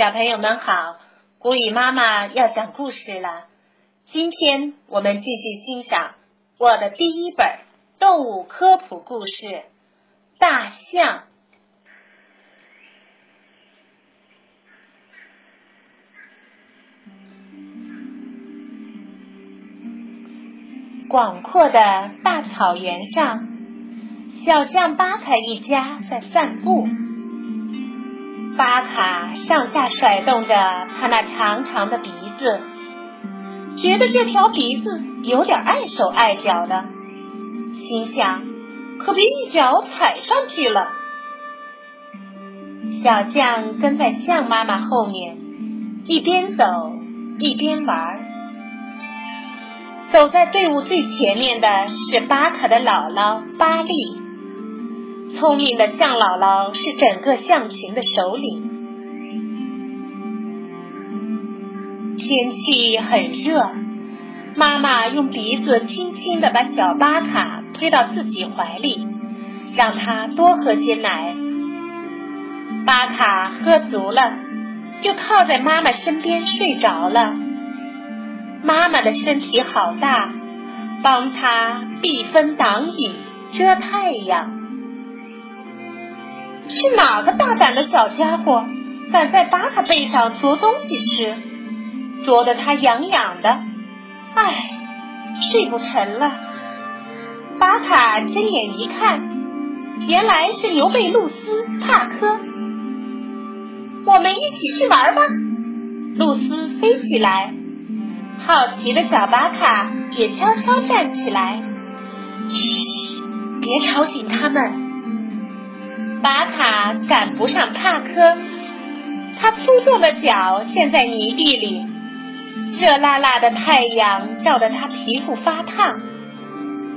小朋友们好，古雨妈妈要讲故事了。今天我们继续欣赏我的第一本动物科普故事《大象》。广阔的大草原上，小象巴卡一家在散步。巴卡上下甩动着他那长长的鼻子，觉得这条鼻子有点碍手碍脚的，心想可别一脚踩上去了。小象跟在象妈妈后面，一边走一边玩。走在队伍最前面的是巴卡的姥姥巴利。聪明的象姥姥是整个象群的首领。天气很热，妈妈用鼻子轻轻地把小巴卡推到自己怀里，让他多喝些奶。巴卡喝足了，就靠在妈妈身边睡着了。妈妈的身体好大，帮他避风挡雨、遮太阳。是哪个大胆的小家伙，敢在巴卡背上啄东西吃，啄得他痒痒的？唉，睡不成了。巴卡睁眼一看，原来是牛背露丝帕科。我们一起去玩吧！露丝飞起来，好奇的小巴卡也悄悄站起来。嘘，别吵醒他们。巴卡赶不上帕科，他粗壮的脚陷在泥地里，热辣辣的太阳照得他皮肤发烫。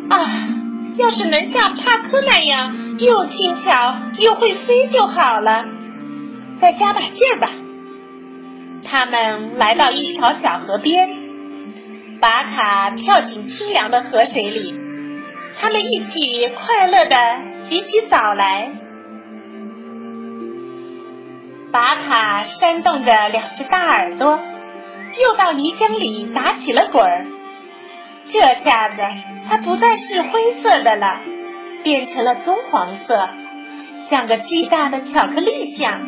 啊，要是能像帕科那样又轻巧又会飞就好了，再加把劲儿吧。他们来到一条小河边，巴卡跳进清凉的河水里，他们一起快乐的洗起澡来。巴卡扇动着两只大耳朵，又到泥浆里打起了滚儿。这下子，它不再是灰色的了，变成了棕黄色，像个巨大的巧克力象。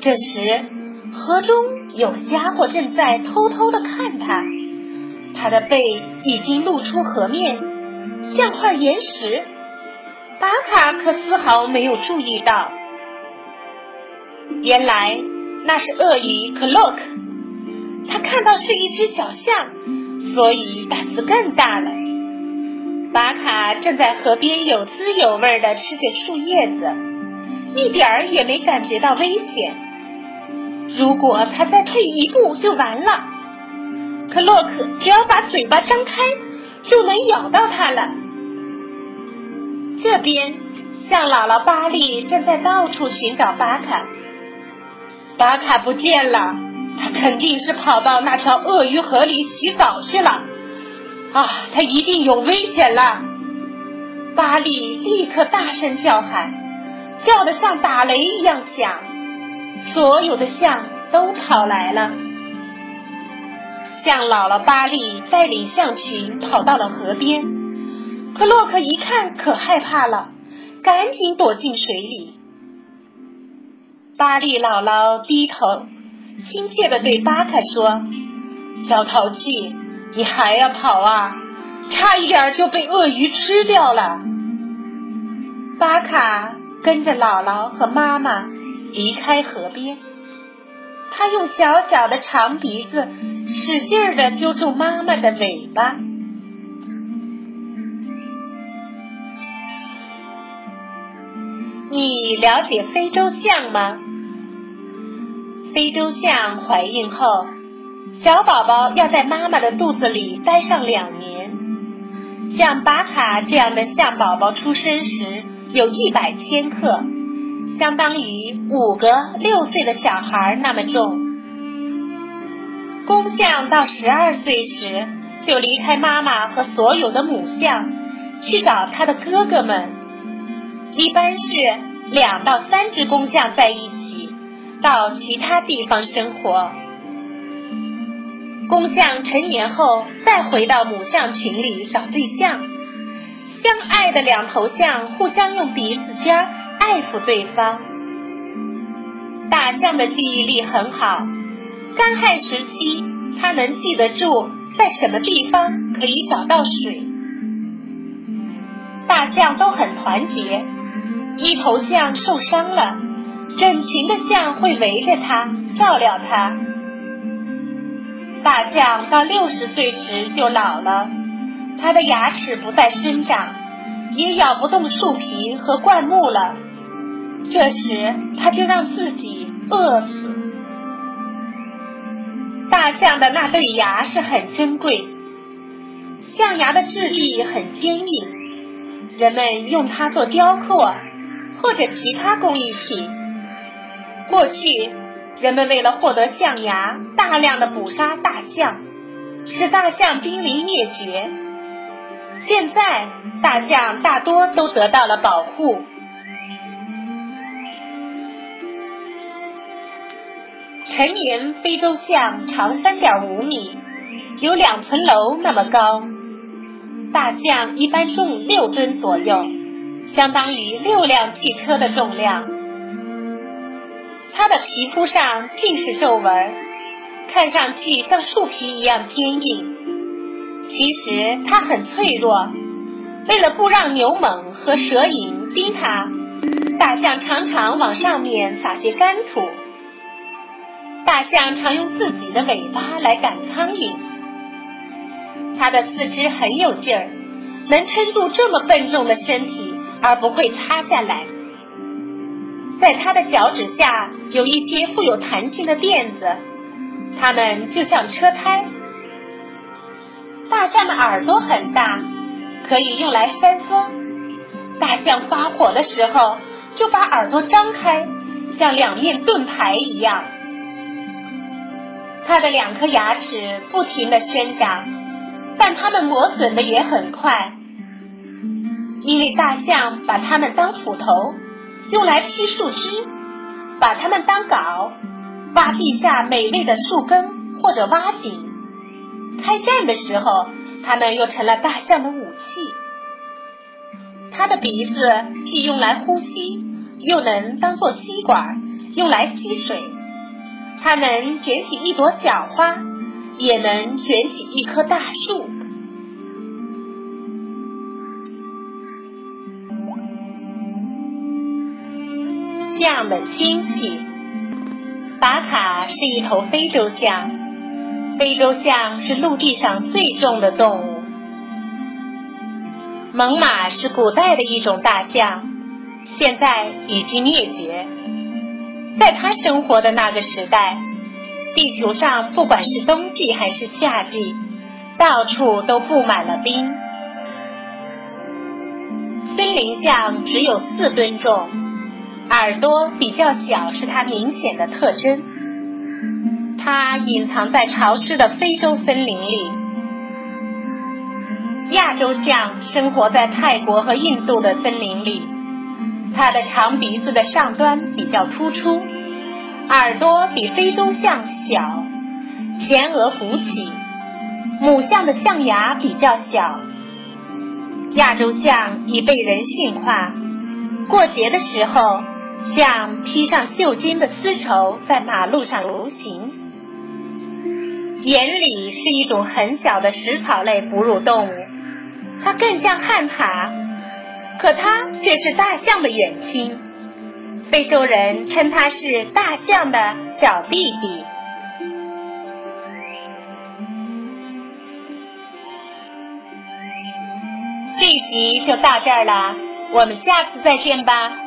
这时，河中有个家伙正在偷偷的看他，他的背已经露出河面，像块岩石。巴卡可丝毫没有注意到。原来那是鳄鱼克洛克，他看到是一只小象，所以胆子更大了。巴卡正在河边有滋有味的吃着树叶子，一点儿也没感觉到危险。如果他再退一步就完了，克洛克只要把嘴巴张开，就能咬到他了。这边，象姥姥巴利正在到处寻找巴卡。巴卡不见了，他肯定是跑到那条鳄鱼河里洗澡去了。啊，他一定有危险了！巴利立刻大声叫喊，叫得像打雷一样响。所有的象都跑来了。象姥姥巴利带领象群跑到了河边，可洛克一看可害怕了，赶紧躲进水里。巴利姥姥低头，亲切地对巴卡说：“小淘气，你还要跑啊？差一点就被鳄鱼吃掉了。”巴卡跟着姥姥和妈妈离开河边，他用小小的长鼻子使劲地揪住妈妈的尾巴。你了解非洲象吗？非洲象怀孕后，小宝宝要在妈妈的肚子里待上两年。像巴卡这样的象宝宝出生时有一百千克，相当于五个六岁的小孩那么重。公象到十二岁时就离开妈妈和所有的母象，去找它的哥哥们。一般是两到三只公象在一起。到其他地方生活。公象成年后，再回到母象群里找对象。相爱的两头象互相用鼻子尖爱抚对方。大象的记忆力很好，干旱时期，它能记得住在什么地方可以找到水。大象都很团结，一头象受伤了，整群的象会围着它照料它。大象到六十岁时就老了，它的牙齿不再生长，也咬不动树皮和灌木了。这时，它就让自己饿死。大象的那对牙是很珍贵，象牙的质地很坚硬，人们用它做雕刻或者其他工艺品。过去。人们为了获得象牙，大量的捕杀大象，使大象濒临灭绝。现在，大象大多都得到了保护。成年非洲象长三点五米，有两层楼那么高。大象一般重六吨左右，相当于六辆汽车的重量。它的皮肤上尽是皱纹，看上去像树皮一样坚硬。其实它很脆弱。为了不让牛虻和蛇蝇叮它，大象常常往上面撒些干土。大象常用自己的尾巴来赶苍蝇。它的四肢很有劲儿，能撑住这么笨重的身体而不会塌下来。在它的脚趾下。有一些富有弹性的垫子，它们就像车胎。大象的耳朵很大，可以用来扇风。大象发火的时候，就把耳朵张开，像两面盾牌一样。它的两颗牙齿不停的生长，但它们磨损的也很快，因为大象把它们当斧头，用来劈树枝。把它们当镐，挖地下美味的树根或者挖井。开战的时候，它们又成了大象的武器。它的鼻子既用来呼吸，又能当做吸管，用来吸水。它能卷起一朵小花，也能卷起一棵大树。象的亲戚，巴卡是一头非洲象。非洲象是陆地上最重的动物。猛犸是古代的一种大象，现在已经灭绝。在它生活的那个时代，地球上不管是冬季还是夏季，到处都布满了冰。森林象只有四吨重。耳朵比较小是它明显的特征。它隐藏在潮湿的非洲森林里。亚洲象生活在泰国和印度的森林里。它的长鼻子的上端比较突出，耳朵比非洲象小，前额鼓起。母象的象牙比较小。亚洲象已被人性化。过节的时候。像披上绣金的丝绸在马路上游行。眼里是一种很小的食草类哺乳动物，它更像旱獭，可它却是大象的远亲。非洲人称它是大象的小弟弟。这一集就到这儿了，我们下次再见吧。